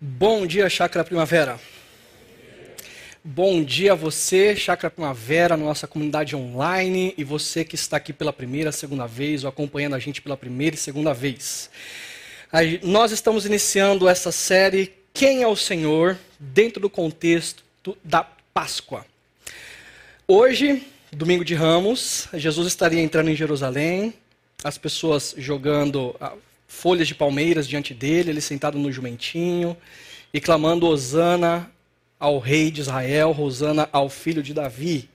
Bom dia, Chácara Primavera. Bom dia a você, Chácara Primavera, nossa comunidade online, e você que está aqui pela primeira, segunda vez, ou acompanhando a gente pela primeira e segunda vez. Nós estamos iniciando essa série Quem é o Senhor, dentro do contexto da Páscoa. Hoje, domingo de Ramos, Jesus estaria entrando em Jerusalém, as pessoas jogando folhas de palmeiras diante dele, ele sentado no jumentinho e clamando Hosana ao rei de Israel, Hosana ao filho de Davi.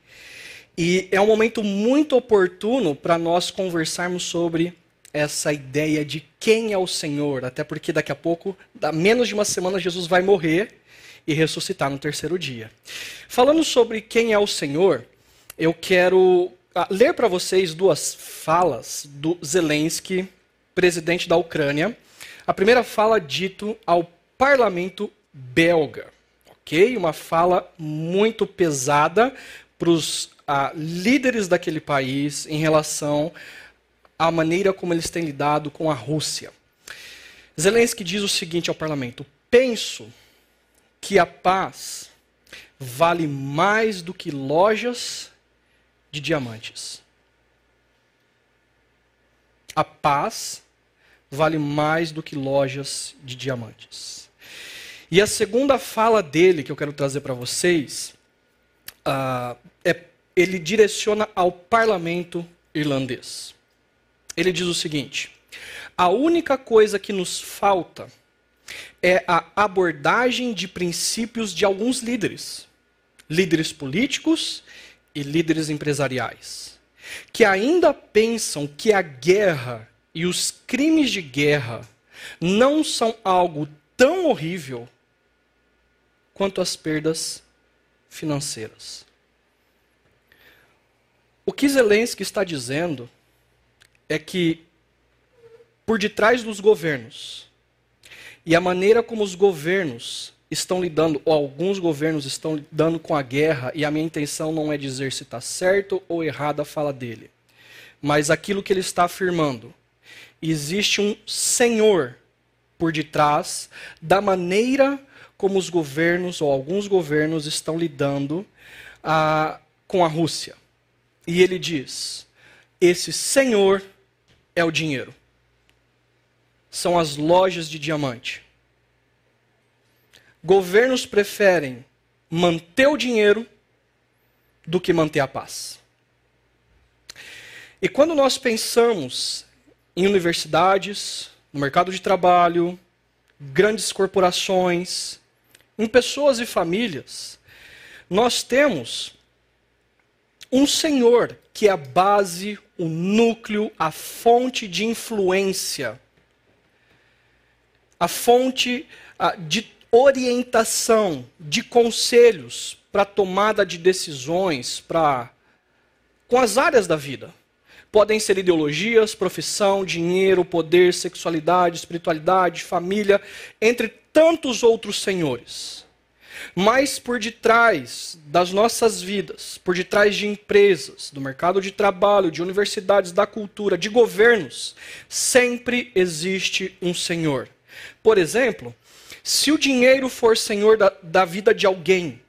E é um momento muito oportuno para nós conversarmos sobre essa ideia de quem é o Senhor, até porque daqui a pouco, da menos de uma semana, Jesus vai morrer e ressuscitar no terceiro dia. Falando sobre quem é o Senhor, eu quero ah, ler para vocês duas falas do Zelensky presidente da Ucrânia, a primeira fala dito ao parlamento belga. Ok? Uma fala muito pesada para os ah, líderes daquele país em relação à maneira como eles têm lidado com a Rússia. Zelensky diz o seguinte ao parlamento: Penso que a paz vale mais do que lojas de diamantes. A paz vale mais do que lojas de diamantes. E a segunda fala dele, que eu quero trazer para vocês, uh, é, ele direciona ao parlamento irlandês. Ele diz o seguinte: a única coisa que nos falta é a abordagem de princípios de alguns líderes, líderes políticos e líderes empresariais, que ainda pensam que a guerra e os crimes de guerra não são algo tão horrível quanto as perdas financeiras. O que Zelensky está dizendo é que por detrás dos governos e a maneira como os governos estão lidando, ou alguns governos estão lidando com a guerra, e a minha intenção não é dizer se está certo ou errada a fala dele, mas aquilo que ele está afirmando existe um senhor por detrás da maneira como os governos, ou alguns governos, estão lidando ah, com a Rússia. E ele diz: esse senhor é o dinheiro. São as lojas de diamante. Governos preferem manter o dinheiro do que manter a paz. E quando nós pensamos em universidades, no mercado de trabalho, grandes corporações, em pessoas e famílias, nós temos um Senhor que é a base, o núcleo, a fonte de influência, a fonte de orientação, de conselhos para tomada de decisões, para com as áreas da vida. Podem ser ideologias, profissão, dinheiro, poder, sexualidade, espiritualidade, família, entre tantos outros senhores. Mas por detrás das nossas vidas, por detrás de empresas, do mercado de trabalho, de universidades, da cultura, de governos, sempre existe um Senhor. Por exemplo, se o dinheiro for senhor da, da vida de alguém,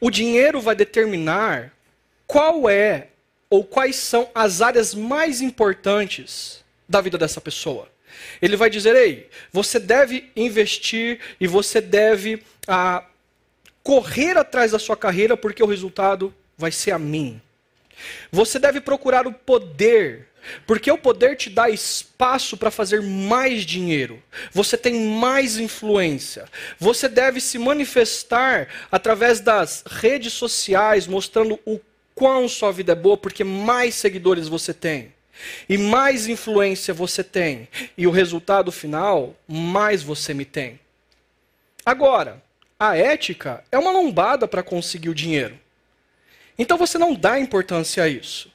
o dinheiro vai determinar qual é ou quais são as áreas mais importantes da vida dessa pessoa. Ele vai dizer: ei, você deve investir e você deve ah, correr atrás da sua carreira, porque o resultado vai ser a mim. Você deve procurar o poder, porque o poder te dá espaço para fazer mais dinheiro. Você tem mais influência. Você deve se manifestar através das redes sociais, mostrando o quão sua vida é boa, porque mais seguidores você tem. E mais influência você tem. E o resultado final, mais você me tem. Agora, a ética é uma lombada para conseguir o dinheiro. Então você não dá importância a isso.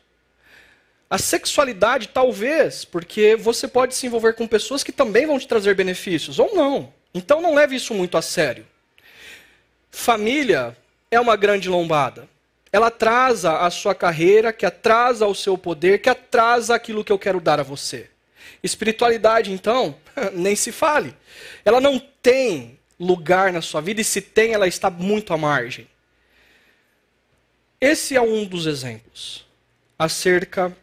A sexualidade, talvez, porque você pode se envolver com pessoas que também vão te trazer benefícios, ou não. Então não leve isso muito a sério. Família é uma grande lombada ela atrasa a sua carreira, que atrasa o seu poder, que atrasa aquilo que eu quero dar a você. Espiritualidade, então, nem se fale. Ela não tem lugar na sua vida e se tem, ela está muito à margem. Esse é um dos exemplos acerca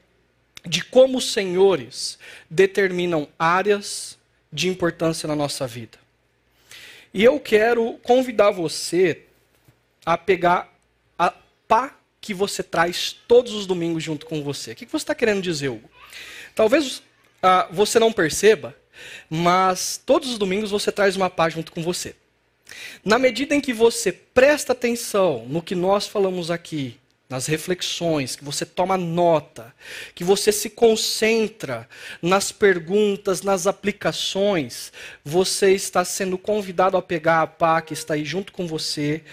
de como os senhores determinam áreas de importância na nossa vida. E eu quero convidar você a pegar pá que você traz todos os domingos junto com você. O que você está querendo dizer, Hugo? Talvez ah, você não perceba, mas todos os domingos você traz uma pá junto com você. Na medida em que você presta atenção no que nós falamos aqui, nas reflexões, que você toma nota, que você se concentra nas perguntas, nas aplicações, você está sendo convidado a pegar a pá que está aí junto com você,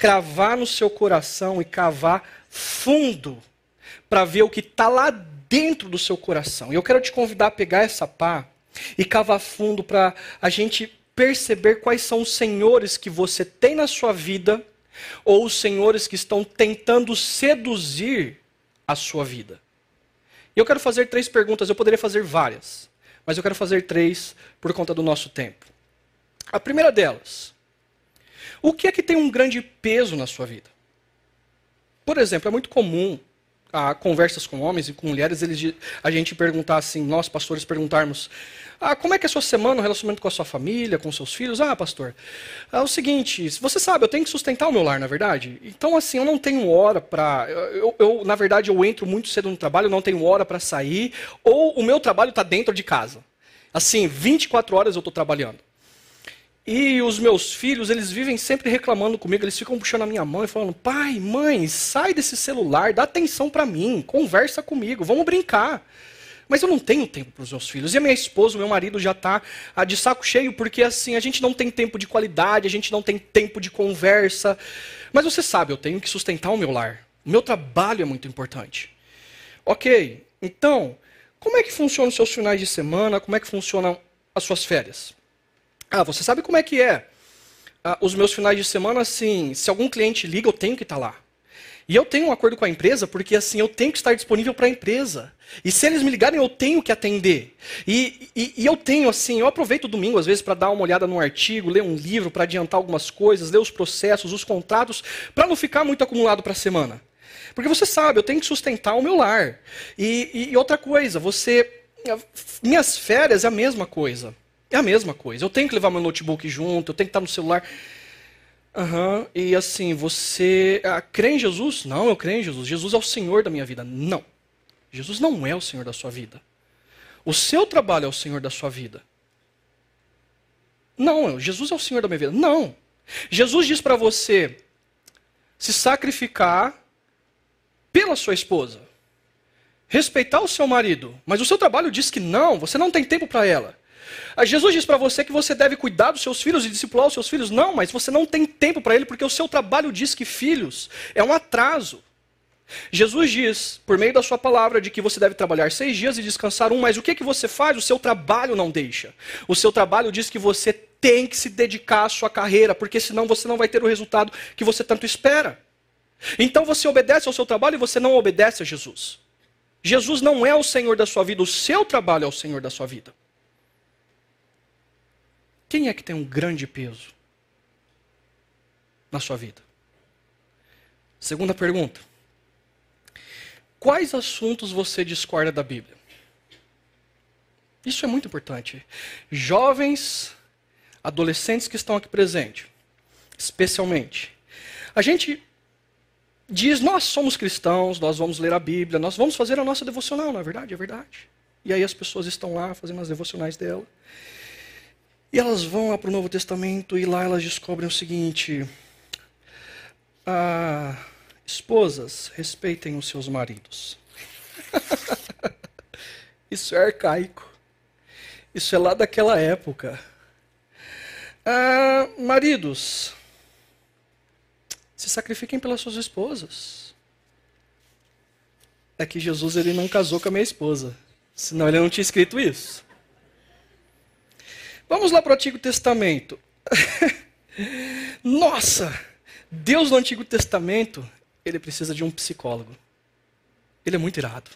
cravar no seu coração e cavar fundo para ver o que está lá dentro do seu coração. E eu quero te convidar a pegar essa pá e cavar fundo para a gente perceber quais são os senhores que você tem na sua vida ou os senhores que estão tentando seduzir a sua vida. E eu quero fazer três perguntas, eu poderia fazer várias, mas eu quero fazer três por conta do nosso tempo. A primeira delas, o que é que tem um grande peso na sua vida? Por exemplo, é muito comum a conversas com homens e com mulheres, eles, a gente perguntar assim, nós pastores perguntarmos, ah, como é que é a sua semana, o relacionamento com a sua família, com seus filhos? Ah, pastor, é o seguinte, você sabe, eu tenho que sustentar o meu lar, na verdade. Então, assim, eu não tenho hora para, eu, eu, na verdade, eu entro muito cedo no trabalho, eu não tenho hora para sair, ou o meu trabalho está dentro de casa. Assim, 24 horas eu estou trabalhando. E os meus filhos, eles vivem sempre reclamando comigo, eles ficam puxando a minha mão e falando: pai, mãe, sai desse celular, dá atenção para mim, conversa comigo, vamos brincar. Mas eu não tenho tempo para os meus filhos. E a minha esposa, o meu marido já está ah, de saco cheio, porque assim, a gente não tem tempo de qualidade, a gente não tem tempo de conversa. Mas você sabe, eu tenho que sustentar o meu lar. O meu trabalho é muito importante. Ok, então, como é que funcionam os seus finais de semana? Como é que funcionam as suas férias? Ah, você sabe como é que é? Ah, os meus finais de semana, assim, se algum cliente liga, eu tenho que estar tá lá. E eu tenho um acordo com a empresa porque assim eu tenho que estar disponível para a empresa. E se eles me ligarem, eu tenho que atender. E, e, e eu tenho assim, eu aproveito o domingo às vezes para dar uma olhada num artigo, ler um livro, para adiantar algumas coisas, ler os processos, os contratos, para não ficar muito acumulado para a semana. Porque você sabe, eu tenho que sustentar o meu lar. E, e outra coisa, você, minhas férias é a mesma coisa. É a mesma coisa. Eu tenho que levar meu notebook junto, eu tenho que estar no celular. Uhum. E assim, você ah, crê em Jesus? Não, eu creio em Jesus. Jesus é o Senhor da minha vida. Não. Jesus não é o Senhor da sua vida. O seu trabalho é o Senhor da sua vida. Não, Jesus é o Senhor da minha vida. Não. Jesus diz para você se sacrificar pela sua esposa. Respeitar o seu marido. Mas o seu trabalho diz que não, você não tem tempo para ela. Jesus diz para você que você deve cuidar dos seus filhos e discipular os seus filhos. Não, mas você não tem tempo para ele porque o seu trabalho diz que filhos é um atraso. Jesus diz, por meio da sua palavra, de que você deve trabalhar seis dias e descansar um, mas o que, que você faz? O seu trabalho não deixa. O seu trabalho diz que você tem que se dedicar à sua carreira, porque senão você não vai ter o resultado que você tanto espera. Então você obedece ao seu trabalho e você não obedece a Jesus. Jesus não é o Senhor da sua vida, o seu trabalho é o Senhor da sua vida. Quem é que tem um grande peso na sua vida? Segunda pergunta. Quais assuntos você discorda da Bíblia? Isso é muito importante. Jovens, adolescentes que estão aqui presentes, especialmente. A gente diz, nós somos cristãos, nós vamos ler a Bíblia, nós vamos fazer a nossa devocional, não é verdade? É verdade. E aí as pessoas estão lá fazendo as devocionais dela. E elas vão para o Novo Testamento e lá elas descobrem o seguinte: ah, esposas, respeitem os seus maridos. Isso é arcaico. Isso é lá daquela época. Ah, maridos, se sacrifiquem pelas suas esposas. É que Jesus ele não casou com a minha esposa, senão ele não tinha escrito isso. Vamos lá para o Antigo Testamento. Nossa! Deus no Antigo Testamento, ele precisa de um psicólogo. Ele é muito irado.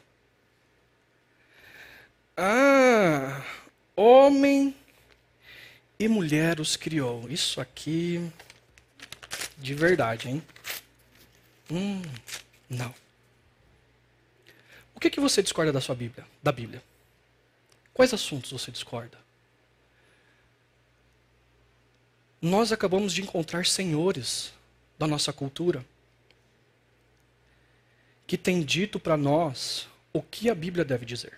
Ah, homem e mulher os criou. Isso aqui, de verdade, hein? Hum, não. O que, que você discorda da sua Bíblia? Da Bíblia? Quais assuntos você discorda? Nós acabamos de encontrar senhores da nossa cultura que têm dito para nós o que a Bíblia deve dizer.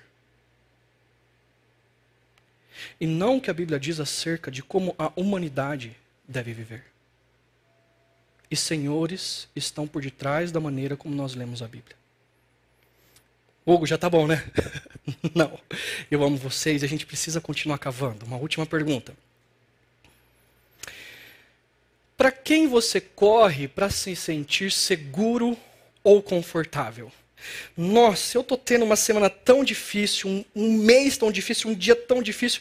E não o que a Bíblia diz acerca de como a humanidade deve viver. E senhores estão por detrás da maneira como nós lemos a Bíblia. Hugo, já tá bom, né? não. Eu amo vocês, a gente precisa continuar cavando. Uma última pergunta. Para quem você corre para se sentir seguro ou confortável? Nossa, eu estou tendo uma semana tão difícil, um, um, mês tão difícil, um dia tão difícil.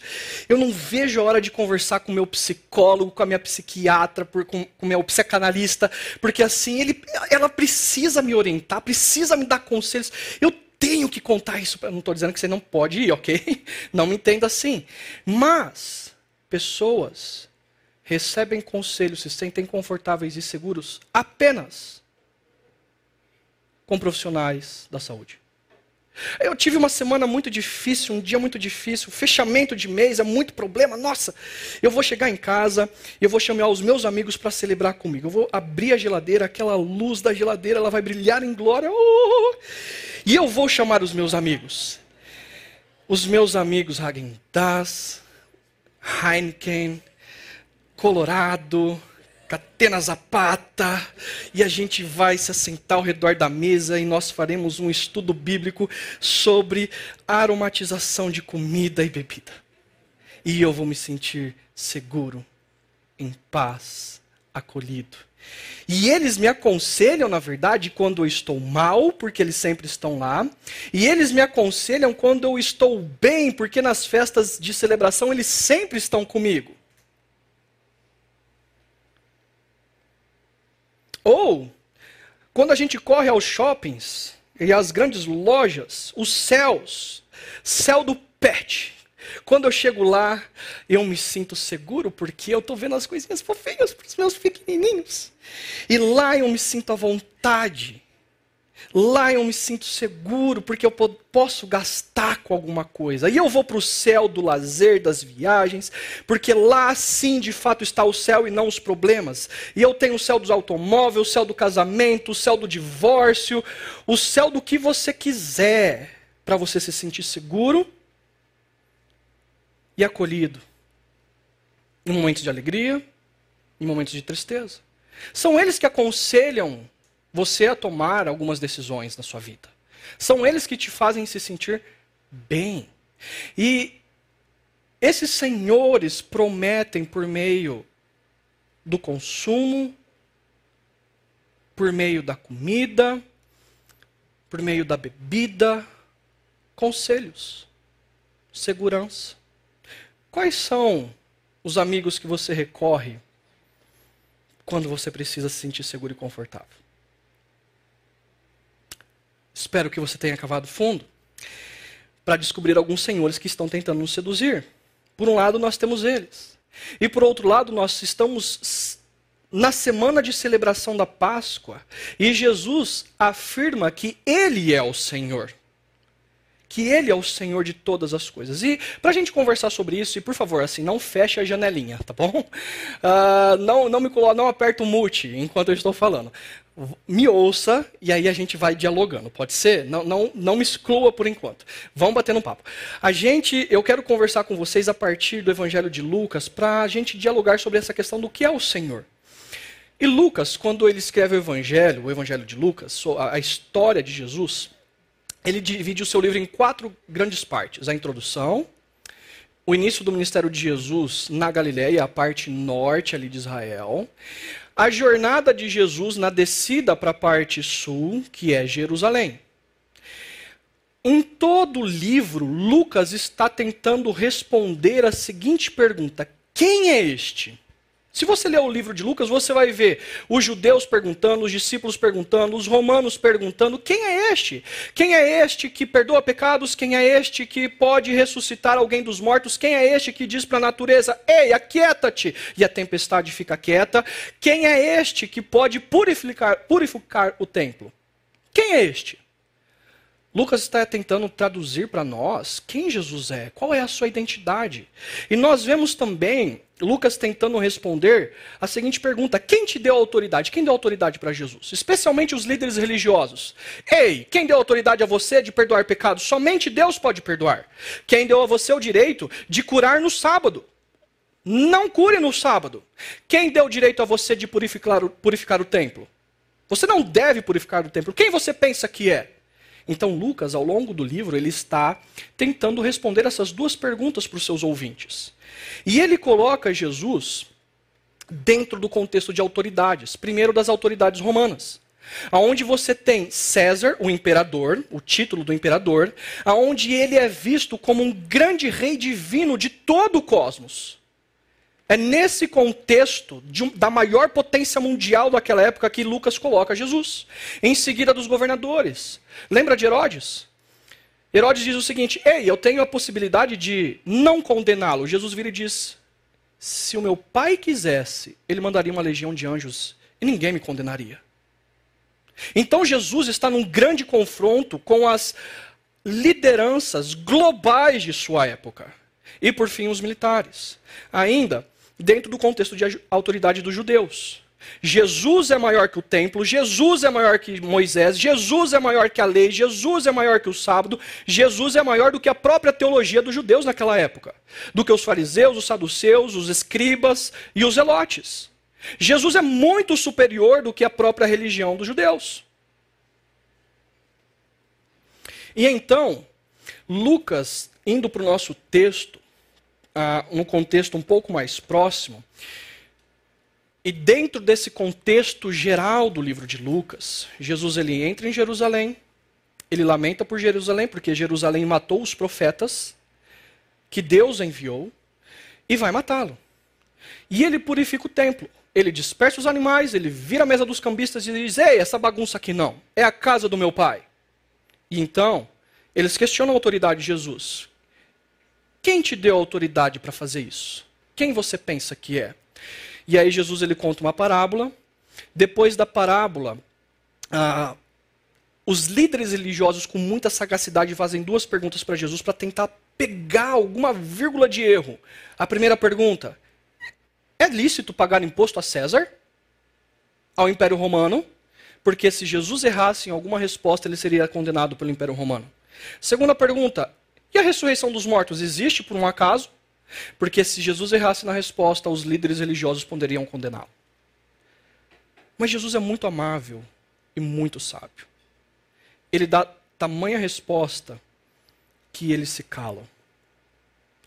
Eu não vejo a hora de conversar com o meu psicólogo, com a minha psiquiatra, por, com o meu psicanalista, porque assim, ele, ela precisa me orientar, precisa me dar conselhos. Eu tenho que contar isso. Eu não estou dizendo que você não pode ir, ok? Não me entenda assim. Mas, pessoas recebem conselhos, se sentem confortáveis e seguros apenas com profissionais da saúde. Eu tive uma semana muito difícil, um dia muito difícil, fechamento de mês, é muito problema. Nossa, eu vou chegar em casa, eu vou chamar os meus amigos para celebrar comigo. Eu vou abrir a geladeira, aquela luz da geladeira, ela vai brilhar em glória. Oh! E eu vou chamar os meus amigos. Os meus amigos Hagen Dazs, Heineken, Colorado, Catena Zapata, e a gente vai se assentar ao redor da mesa e nós faremos um estudo bíblico sobre aromatização de comida e bebida. E eu vou me sentir seguro, em paz, acolhido. E eles me aconselham, na verdade, quando eu estou mal, porque eles sempre estão lá. E eles me aconselham quando eu estou bem, porque nas festas de celebração eles sempre estão comigo. Ou, quando a gente corre aos shoppings e às grandes lojas, os céus, céu do pet. Quando eu chego lá, eu me sinto seguro porque eu estou vendo as coisinhas fofinhas para os meus pequenininhos. E lá eu me sinto à vontade Lá eu me sinto seguro porque eu posso gastar com alguma coisa. E eu vou para o céu do lazer, das viagens, porque lá sim de fato está o céu e não os problemas. E eu tenho o céu dos automóveis, o céu do casamento, o céu do divórcio, o céu do que você quiser, para você se sentir seguro e acolhido. Em momentos de alegria, em momentos de tristeza. São eles que aconselham você a tomar algumas decisões na sua vida. São eles que te fazem se sentir bem. E esses senhores prometem por meio do consumo, por meio da comida, por meio da bebida, conselhos, segurança. Quais são os amigos que você recorre quando você precisa se sentir seguro e confortável? Espero que você tenha cavado fundo para descobrir alguns senhores que estão tentando nos seduzir. Por um lado, nós temos eles. E por outro lado, nós estamos na semana de celebração da Páscoa e Jesus afirma que Ele é o Senhor. Que Ele é o Senhor de todas as coisas. E para a gente conversar sobre isso, e por favor, assim, não feche a janelinha, tá bom? Uh, não, não me coloque, não aperta o mute enquanto eu estou falando me ouça e aí a gente vai dialogando, pode ser? Não, não, não me exclua por enquanto. Vamos bater um papo. A gente, eu quero conversar com vocês a partir do Evangelho de Lucas para a gente dialogar sobre essa questão do que é o Senhor. E Lucas, quando ele escreve o Evangelho, o Evangelho de Lucas, a história de Jesus, ele divide o seu livro em quatro grandes partes: a introdução, o início do ministério de Jesus na Galiléia, a parte norte ali de Israel, a jornada de Jesus na descida para a parte sul, que é Jerusalém. Em todo o livro, Lucas está tentando responder a seguinte pergunta: quem é este? Se você ler o livro de Lucas, você vai ver os judeus perguntando, os discípulos perguntando, os romanos perguntando: quem é este? Quem é este que perdoa pecados? Quem é este que pode ressuscitar alguém dos mortos? Quem é este que diz para a natureza: ei, aquieta-te? E a tempestade fica quieta. Quem é este que pode purificar, purificar o templo? Quem é este? Lucas está tentando traduzir para nós quem Jesus é, qual é a sua identidade. E nós vemos também Lucas tentando responder a seguinte pergunta: quem te deu autoridade? Quem deu autoridade para Jesus? Especialmente os líderes religiosos. Ei, quem deu autoridade a você de perdoar pecados? Somente Deus pode perdoar. Quem deu a você o direito de curar no sábado? Não cure no sábado. Quem deu o direito a você de purificar purificar o templo? Você não deve purificar o templo. Quem você pensa que é? Então, Lucas, ao longo do livro, ele está tentando responder essas duas perguntas para os seus ouvintes. E ele coloca Jesus dentro do contexto de autoridades. Primeiro, das autoridades romanas. Aonde você tem César, o imperador, o título do imperador, aonde ele é visto como um grande rei divino de todo o cosmos. É nesse contexto de, da maior potência mundial daquela época que Lucas coloca Jesus. Em seguida dos governadores. Lembra de Herodes? Herodes diz o seguinte: Ei, eu tenho a possibilidade de não condená-lo. Jesus vira e diz: Se o meu pai quisesse, ele mandaria uma legião de anjos e ninguém me condenaria. Então Jesus está num grande confronto com as lideranças globais de sua época. E por fim, os militares. Ainda, dentro do contexto de autoridade dos judeus. Jesus é maior que o templo, Jesus é maior que Moisés, Jesus é maior que a lei, Jesus é maior que o sábado, Jesus é maior do que a própria teologia dos judeus naquela época, do que os fariseus, os saduceus, os escribas e os elotes. Jesus é muito superior do que a própria religião dos judeus. E então, Lucas, indo para o nosso texto, ah, num contexto um pouco mais próximo. E dentro desse contexto geral do livro de Lucas, Jesus ele entra em Jerusalém, ele lamenta por Jerusalém, porque Jerusalém matou os profetas que Deus enviou e vai matá-lo. E ele purifica o templo. Ele dispersa os animais, ele vira a mesa dos cambistas e diz: Ei, essa bagunça aqui não, é a casa do meu pai. E então, eles questionam a autoridade de Jesus. Quem te deu autoridade para fazer isso? Quem você pensa que é? E aí Jesus ele conta uma parábola. Depois da parábola, ah, os líderes religiosos com muita sagacidade fazem duas perguntas para Jesus para tentar pegar alguma vírgula de erro. A primeira pergunta: é lícito pagar imposto a César? Ao Império Romano? Porque se Jesus errasse em alguma resposta, ele seria condenado pelo Império Romano. Segunda pergunta: e a ressurreição dos mortos existe por um acaso? Porque se Jesus errasse na resposta, os líderes religiosos poderiam condená-lo. Mas Jesus é muito amável e muito sábio. Ele dá tamanha resposta que eles se calam.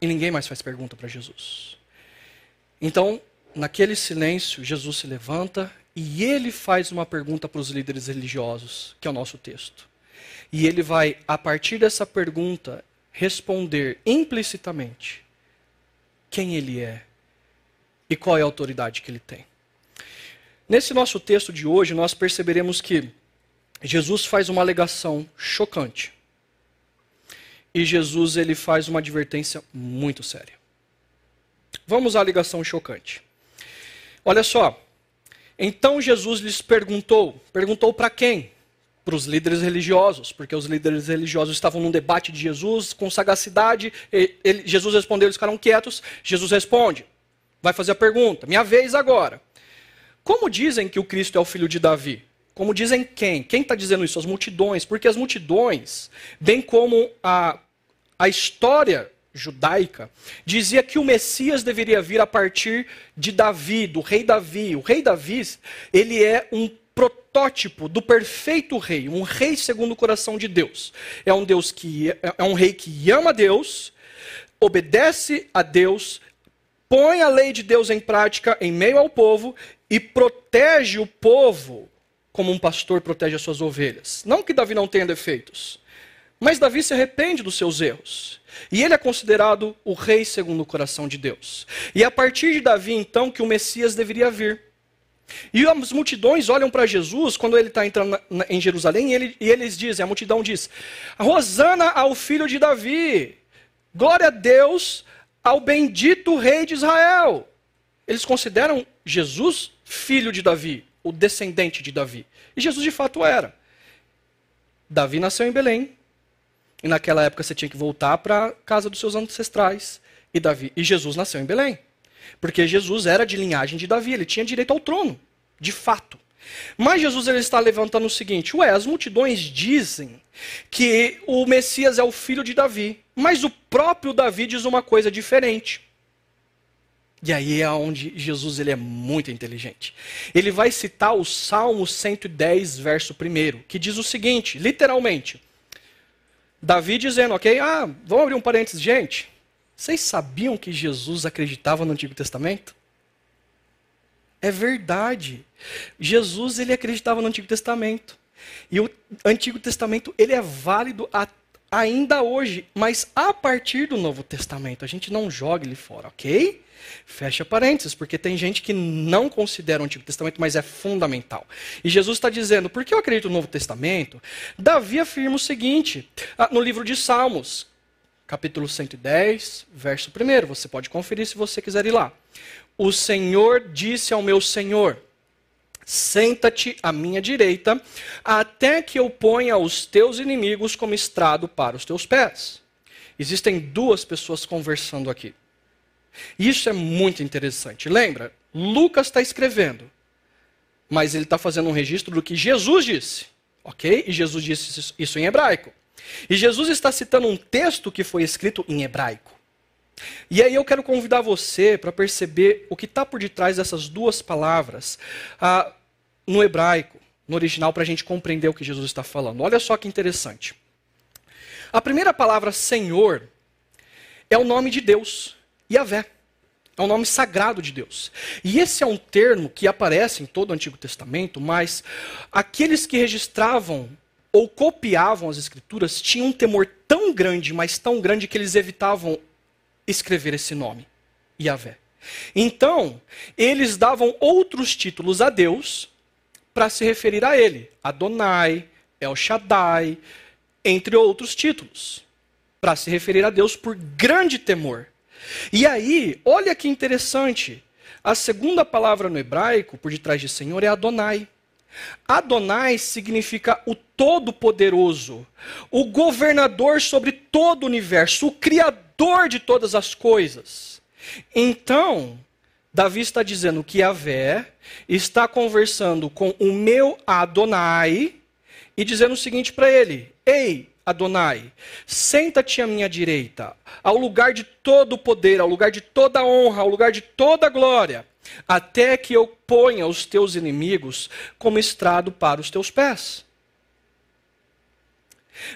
E ninguém mais faz pergunta para Jesus. Então, naquele silêncio, Jesus se levanta e ele faz uma pergunta para os líderes religiosos, que é o nosso texto. E ele vai, a partir dessa pergunta, responder implicitamente quem ele é e qual é a autoridade que ele tem. Nesse nosso texto de hoje, nós perceberemos que Jesus faz uma alegação chocante. E Jesus ele faz uma advertência muito séria. Vamos à alegação chocante. Olha só. Então Jesus lhes perguntou, perguntou para quem? Para os líderes religiosos, porque os líderes religiosos estavam num debate de Jesus com sagacidade. Ele, Jesus respondeu, eles ficaram quietos. Jesus responde, vai fazer a pergunta: minha vez agora. Como dizem que o Cristo é o filho de Davi? Como dizem quem? Quem está dizendo isso? As multidões. Porque as multidões, bem como a, a história judaica, dizia que o Messias deveria vir a partir de Davi, do rei Davi. O rei Davi, ele é um protótipo do perfeito rei, um rei segundo o coração de Deus. É um Deus que é um rei que ama Deus, obedece a Deus, põe a lei de Deus em prática em meio ao povo e protege o povo como um pastor protege as suas ovelhas. Não que Davi não tenha defeitos, mas Davi se arrepende dos seus erros. E ele é considerado o rei segundo o coração de Deus. E é a partir de Davi, então, que o Messias deveria vir. E as multidões olham para Jesus quando ele está entrando na, em Jerusalém e, ele, e, eles dizem, a multidão diz: Rosana ao filho de Davi, glória a Deus ao bendito rei de Israel. Eles consideram Jesus filho de Davi, o descendente de Davi. E Jesus de fato era. Davi nasceu em Belém. E naquela época você tinha que voltar para a casa dos seus ancestrais. E, Davi, e Jesus nasceu em Belém. Porque Jesus era de linhagem de Davi, ele tinha direito ao trono, de fato. Mas Jesus ele está levantando o seguinte: ué, as multidões dizem que o Messias é o filho de Davi, mas o próprio Davi diz uma coisa diferente. E aí é onde Jesus ele é muito inteligente. Ele vai citar o Salmo 110, verso 1, que diz o seguinte, literalmente: Davi dizendo, ok? Ah, vamos abrir um parênteses, gente. Vocês sabiam que Jesus acreditava no Antigo Testamento? É verdade. Jesus ele acreditava no Antigo Testamento. E o Antigo Testamento ele é válido a, ainda hoje, mas a partir do Novo Testamento. A gente não joga ele fora, ok? Fecha parênteses, porque tem gente que não considera o Antigo Testamento, mas é fundamental. E Jesus está dizendo, porque eu acredito no Novo Testamento, Davi afirma o seguinte, ah, no livro de Salmos, capítulo 110, verso 1, você pode conferir se você quiser ir lá. O Senhor disse ao meu Senhor, Senta-te à minha direita, até que eu ponha os teus inimigos como estrado para os teus pés. Existem duas pessoas conversando aqui. Isso é muito interessante. Lembra? Lucas está escrevendo, mas ele está fazendo um registro do que Jesus disse. Ok? E Jesus disse isso em hebraico. E Jesus está citando um texto que foi escrito em hebraico. E aí eu quero convidar você para perceber o que está por detrás dessas duas palavras. Ah, no hebraico, no original, para a gente compreender o que Jesus está falando. Olha só que interessante. A primeira palavra Senhor é o nome de Deus, Yahvé. É um nome sagrado de Deus. E esse é um termo que aparece em todo o Antigo Testamento, mas aqueles que registravam ou copiavam as escrituras tinham um temor tão grande, mas tão grande, que eles evitavam escrever esse nome, Yahvé. Então, eles davam outros títulos a Deus, para se referir a ele. Adonai, El Shaddai, entre outros títulos. Para se referir a Deus por grande temor. E aí, olha que interessante. A segunda palavra no hebraico, por detrás de Senhor, é Adonai. Adonai significa o Todo-Poderoso, o governador sobre todo o universo, o Criador de todas as coisas. Então, Davi está dizendo que Yahvé está conversando com o meu Adonai e dizendo o seguinte para ele: Ei, Adonai, senta-te à minha direita, ao lugar de todo o poder, ao lugar de toda a honra, ao lugar de toda a glória, até que eu ponha os teus inimigos como estrado para os teus pés.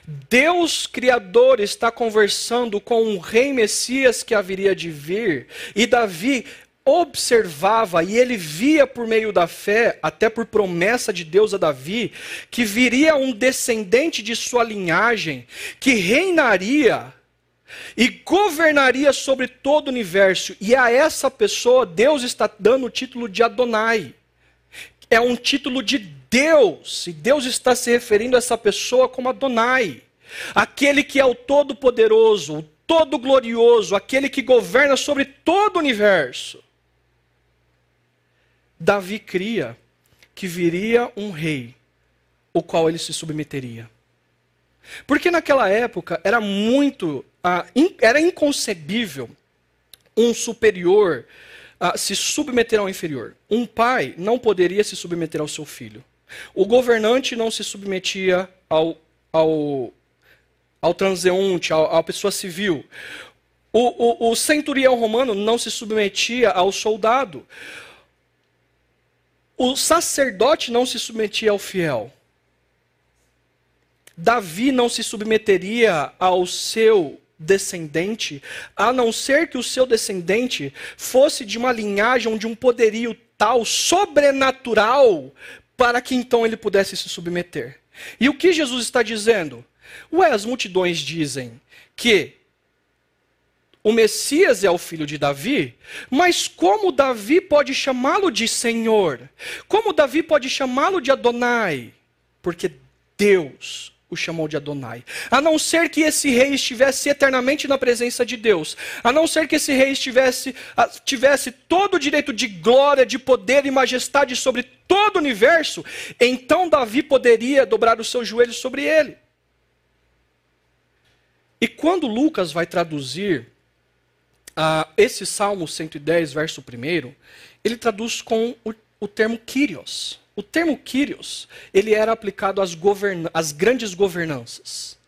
Deus Criador está conversando com um rei Messias que haveria de vir, e Davi observava e ele via por meio da fé, até por promessa de Deus a Davi, que viria um descendente de sua linhagem que reinaria e governaria sobre todo o universo. E a essa pessoa Deus está dando o título de Adonai. É um título de Deus, e Deus está se referindo a essa pessoa como Adonai. Aquele que é o Todo-Poderoso, o Todo-Glorioso, aquele que governa sobre todo o universo. Davi cria que viria um rei, o qual ele se submeteria. Porque naquela época era muito, ah, in, era inconcebível um superior ah, se submeter ao inferior. Um pai não poderia se submeter ao seu filho. O governante não se submetia ao, ao, ao transeunte, ao, à pessoa civil. O, o, o centurião romano não se submetia ao soldado. O sacerdote não se submetia ao fiel. Davi não se submeteria ao seu descendente, a não ser que o seu descendente fosse de uma linhagem onde um poderio tal sobrenatural para que então ele pudesse se submeter. E o que Jesus está dizendo? Ué, as multidões dizem que o Messias é o filho de Davi, mas como Davi pode chamá-lo de Senhor? Como Davi pode chamá-lo de Adonai? Porque Deus o chamou de Adonai. A não ser que esse rei estivesse eternamente na presença de Deus, a não ser que esse rei estivesse tivesse todo o direito de glória, de poder e majestade sobre todo o universo, então Davi poderia dobrar os seus joelhos sobre ele. E quando Lucas vai traduzir esse Salmo 110, verso 1, ele traduz com o, o termo Kyrios. O termo Kyrios, ele era aplicado às, às grandes governanças.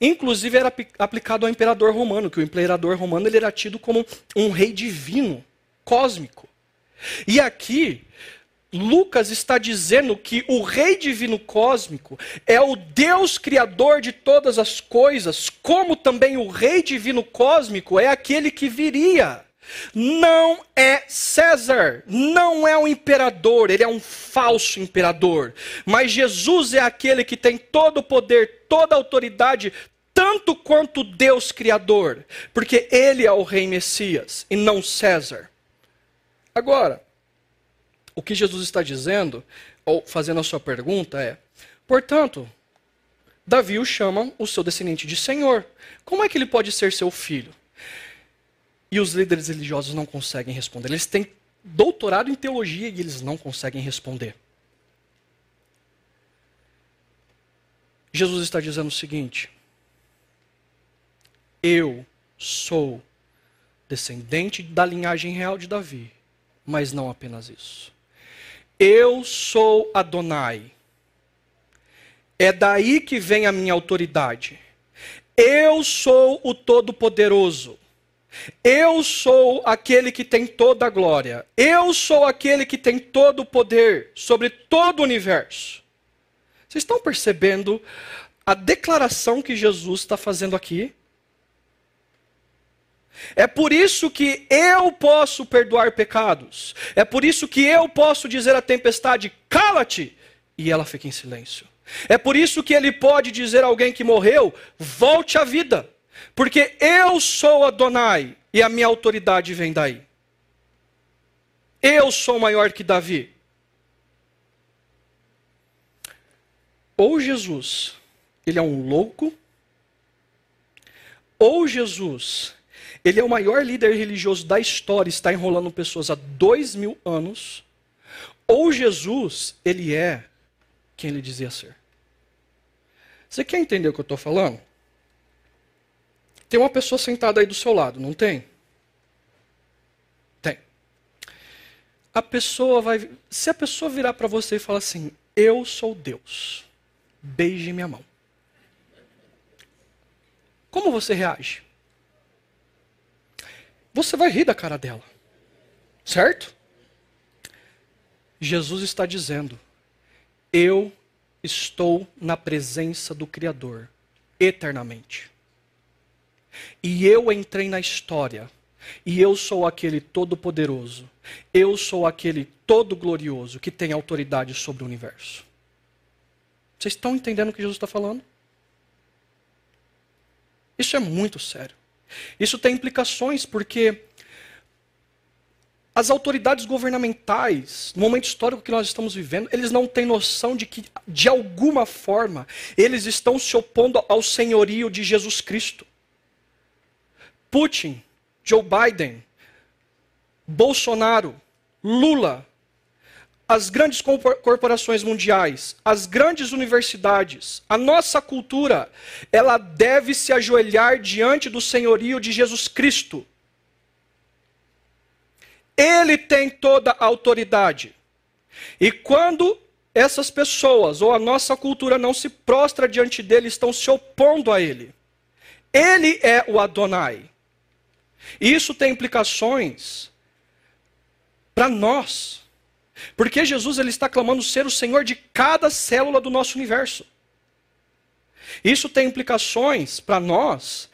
Inclusive era aplicado ao imperador romano, que o imperador romano ele era tido como um rei divino, cósmico. E aqui, Lucas está dizendo que o Rei Divino Cósmico é o Deus Criador de todas as coisas, como também o Rei Divino Cósmico é aquele que viria. Não é César, não é o imperador, ele é um falso imperador. Mas Jesus é aquele que tem todo o poder, toda a autoridade, tanto quanto Deus Criador, porque ele é o Rei Messias e não César. Agora, o que Jesus está dizendo, ou fazendo a sua pergunta, é: portanto, Davi o chama o seu descendente de Senhor. Como é que ele pode ser seu filho? E os líderes religiosos não conseguem responder. Eles têm doutorado em teologia e eles não conseguem responder. Jesus está dizendo o seguinte: Eu sou descendente da linhagem real de Davi, mas não apenas isso. Eu sou Adonai. É daí que vem a minha autoridade. Eu sou o Todo-Poderoso. Eu sou aquele que tem toda a glória. Eu sou aquele que tem todo o poder sobre todo o universo. Vocês estão percebendo a declaração que Jesus está fazendo aqui? É por isso que eu posso perdoar pecados. É por isso que eu posso dizer à tempestade: cala-te, e ela fica em silêncio. É por isso que ele pode dizer a alguém que morreu: volte à vida. Porque eu sou Adonai e a minha autoridade vem daí. Eu sou maior que Davi. Ou Jesus, ele é um louco, ou Jesus, ele é o maior líder religioso da história, está enrolando pessoas há dois mil anos. Ou Jesus, ele é quem ele dizia ser. Você quer entender o que eu estou falando? Tem uma pessoa sentada aí do seu lado, não tem? Tem. A pessoa vai. Se a pessoa virar para você e falar assim: Eu sou Deus, beije minha mão. Como você reage? você vai rir da cara dela. Certo? Jesus está dizendo: Eu estou na presença do Criador eternamente. E eu entrei na história. E eu sou aquele todo-poderoso. Eu sou aquele todo-glorioso que tem autoridade sobre o universo. Vocês estão entendendo o que Jesus está falando? Isso é muito sério. Isso tem implicações porque as autoridades governamentais, no momento histórico que nós estamos vivendo, eles não têm noção de que, de alguma forma, eles estão se opondo ao senhorio de Jesus Cristo. Putin, Joe Biden, Bolsonaro, Lula, as grandes corporações mundiais, as grandes universidades, a nossa cultura, ela deve se ajoelhar diante do senhorio de Jesus Cristo. Ele tem toda a autoridade. E quando essas pessoas ou a nossa cultura não se prostra diante dele, estão se opondo a ele. Ele é o Adonai. E isso tem implicações para nós. Porque Jesus ele está clamando ser o Senhor de cada célula do nosso universo. Isso tem implicações para nós,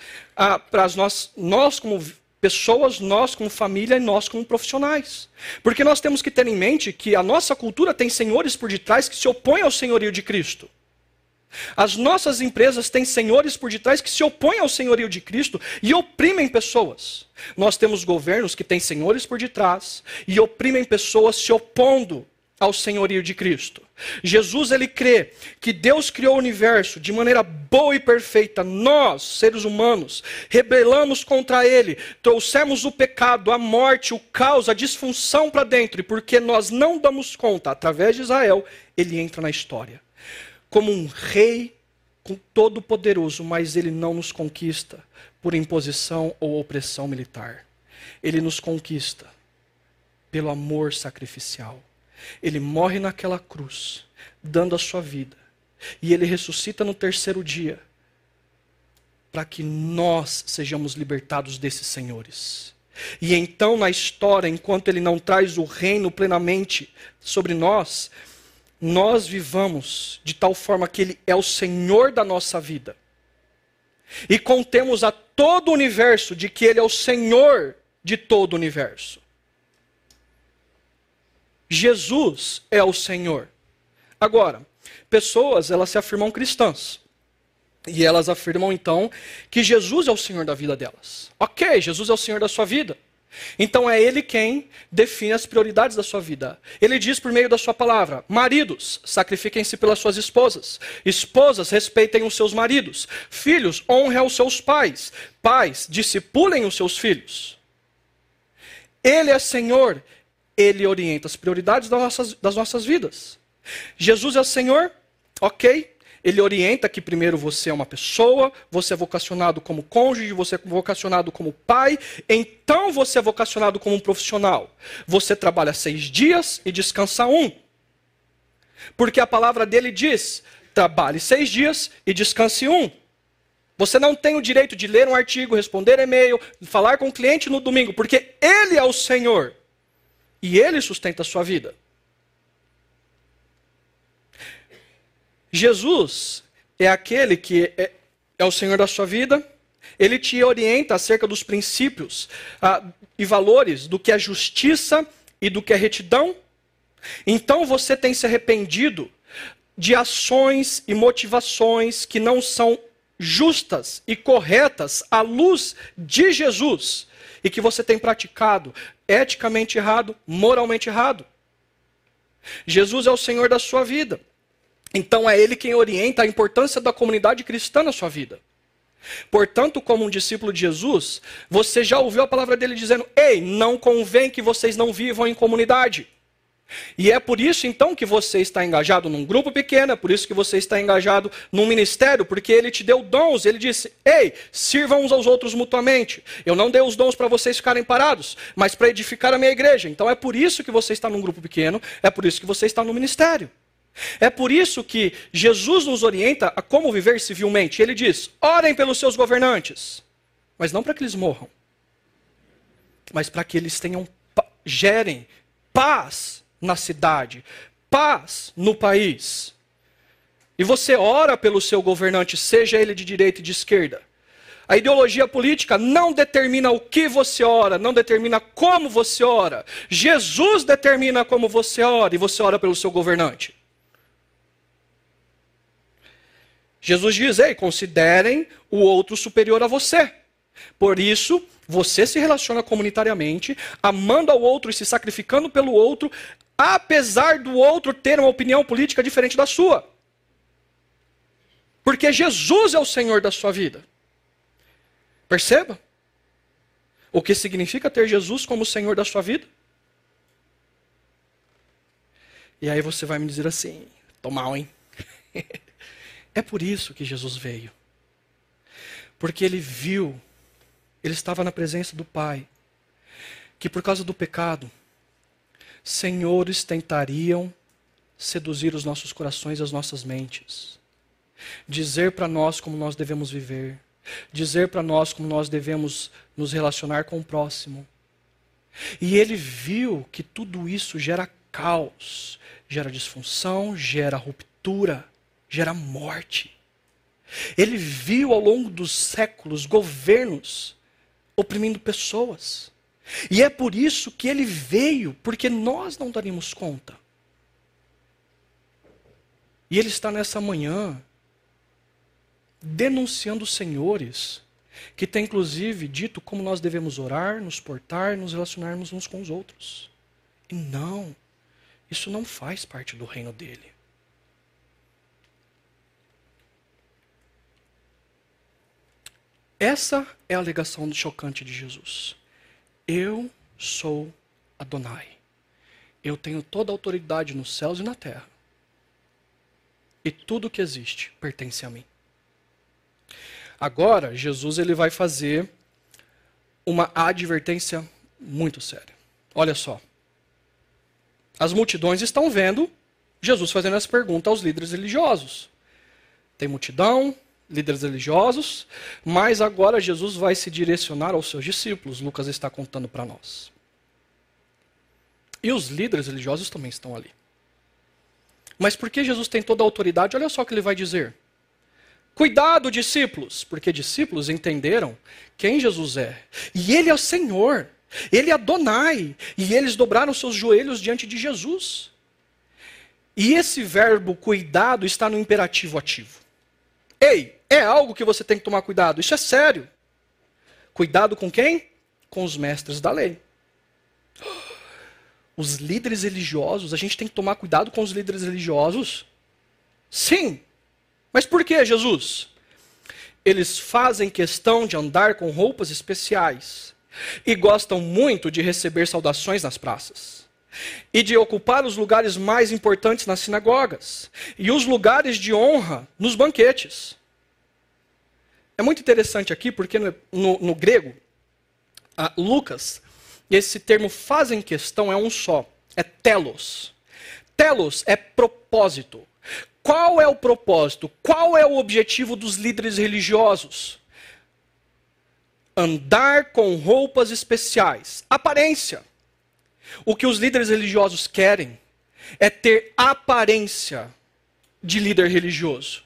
para nós, nós como pessoas, nós como família e nós como profissionais. Porque nós temos que ter em mente que a nossa cultura tem senhores por detrás que se opõem ao senhorio de Cristo. As nossas empresas têm senhores por detrás que se opõem ao senhorio de Cristo e oprimem pessoas. Nós temos governos que têm senhores por detrás e oprimem pessoas se opondo ao senhorio de Cristo. Jesus ele crê que Deus criou o universo de maneira boa e perfeita. Nós, seres humanos, rebelamos contra ele, trouxemos o pecado, a morte, o caos, a disfunção para dentro, e porque nós não damos conta, através de Israel, ele entra na história como um rei todo poderoso, mas ele não nos conquista por imposição ou opressão militar. Ele nos conquista pelo amor sacrificial. Ele morre naquela cruz, dando a sua vida. E ele ressuscita no terceiro dia, para que nós sejamos libertados desses senhores. E então, na história, enquanto ele não traz o reino plenamente sobre nós, nós vivamos de tal forma que Ele é o Senhor da nossa vida. E contemos a todo o universo de que Ele é o Senhor de todo o universo. Jesus é o Senhor. Agora, pessoas, elas se afirmam cristãs. E elas afirmam então que Jesus é o Senhor da vida delas. Ok, Jesus é o Senhor da sua vida. Então é Ele quem define as prioridades da sua vida. Ele diz por meio da sua palavra: Maridos, sacrifiquem-se pelas suas esposas. Esposas, respeitem os seus maridos. Filhos, honrem os seus pais. Pais, discipulem os seus filhos. Ele é Senhor, Ele orienta as prioridades das nossas, das nossas vidas. Jesus é Senhor, ok? Ele orienta que primeiro você é uma pessoa, você é vocacionado como cônjuge, você é vocacionado como pai, então você é vocacionado como um profissional. Você trabalha seis dias e descansa um. Porque a palavra dele diz: trabalhe seis dias e descanse um. Você não tem o direito de ler um artigo, responder e-mail, falar com o cliente no domingo, porque ele é o Senhor e ele sustenta a sua vida. Jesus é aquele que é, é, o Senhor da sua vida, ele te orienta acerca dos princípios ah, e valores do que é justiça e do que é retidão. Então você tem se arrependido de ações e motivações que não são justas e corretas à luz de Jesus e que você tem praticado eticamente errado, moralmente errado. Jesus é o Senhor da sua vida. Então é ele quem orienta a importância da comunidade cristã na sua vida. Portanto, como um discípulo de Jesus, você já ouviu a palavra dele dizendo: Ei, não convém que vocês não vivam em comunidade. E é por isso então que você está engajado num grupo pequeno, é por isso que você está engajado num ministério, porque ele te deu dons. Ele disse: Ei, sirvam uns aos outros mutuamente. Eu não dei os dons para vocês ficarem parados, mas para edificar a minha igreja. Então é por isso que você está num grupo pequeno, é por isso que você está no ministério. É por isso que Jesus nos orienta a como viver civilmente. Ele diz: orem pelos seus governantes, mas não para que eles morram, mas para que eles tenham gerem paz na cidade, paz no país. E você ora pelo seu governante, seja ele de direita e de esquerda. A ideologia política não determina o que você ora, não determina como você ora. Jesus determina como você ora e você ora pelo seu governante. Jesus diz: Ei, considerem o outro superior a você. Por isso, você se relaciona comunitariamente, amando ao outro e se sacrificando pelo outro, apesar do outro ter uma opinião política diferente da sua. Porque Jesus é o Senhor da sua vida. Perceba? O que significa ter Jesus como Senhor da sua vida? E aí você vai me dizer assim: tô mal, hein? É por isso que Jesus veio. Porque ele viu, ele estava na presença do Pai, que por causa do pecado, senhores tentariam seduzir os nossos corações e as nossas mentes, dizer para nós como nós devemos viver, dizer para nós como nós devemos nos relacionar com o próximo. E ele viu que tudo isso gera caos, gera disfunção, gera ruptura gera morte. Ele viu ao longo dos séculos governos oprimindo pessoas. E é por isso que ele veio, porque nós não daríamos conta. E ele está nessa manhã denunciando senhores que têm inclusive dito como nós devemos orar, nos portar, nos relacionarmos uns com os outros. E não, isso não faz parte do reino dele. Essa é a alegação chocante de Jesus. Eu sou Adonai. Eu tenho toda a autoridade nos céus e na terra. E tudo que existe pertence a mim. Agora, Jesus ele vai fazer uma advertência muito séria. Olha só. As multidões estão vendo Jesus fazendo essa pergunta aos líderes religiosos. Tem multidão, líderes religiosos, mas agora Jesus vai se direcionar aos seus discípulos, Lucas está contando para nós. E os líderes religiosos também estão ali. Mas porque Jesus tem toda a autoridade, olha só o que ele vai dizer. Cuidado, discípulos, porque discípulos entenderam quem Jesus é. E ele é o Senhor, ele é Adonai, e eles dobraram seus joelhos diante de Jesus. E esse verbo cuidado está no imperativo ativo. Ei, é algo que você tem que tomar cuidado. Isso é sério. Cuidado com quem? Com os mestres da lei. Os líderes religiosos, a gente tem que tomar cuidado com os líderes religiosos? Sim. Mas por que, Jesus? Eles fazem questão de andar com roupas especiais e gostam muito de receber saudações nas praças e de ocupar os lugares mais importantes nas sinagogas e os lugares de honra nos banquetes. É muito interessante aqui, porque no, no, no grego, Lucas, esse termo fazem questão é um só, é telos. Telos é propósito. Qual é o propósito? Qual é o objetivo dos líderes religiosos? Andar com roupas especiais. Aparência. O que os líderes religiosos querem é ter aparência de líder religioso.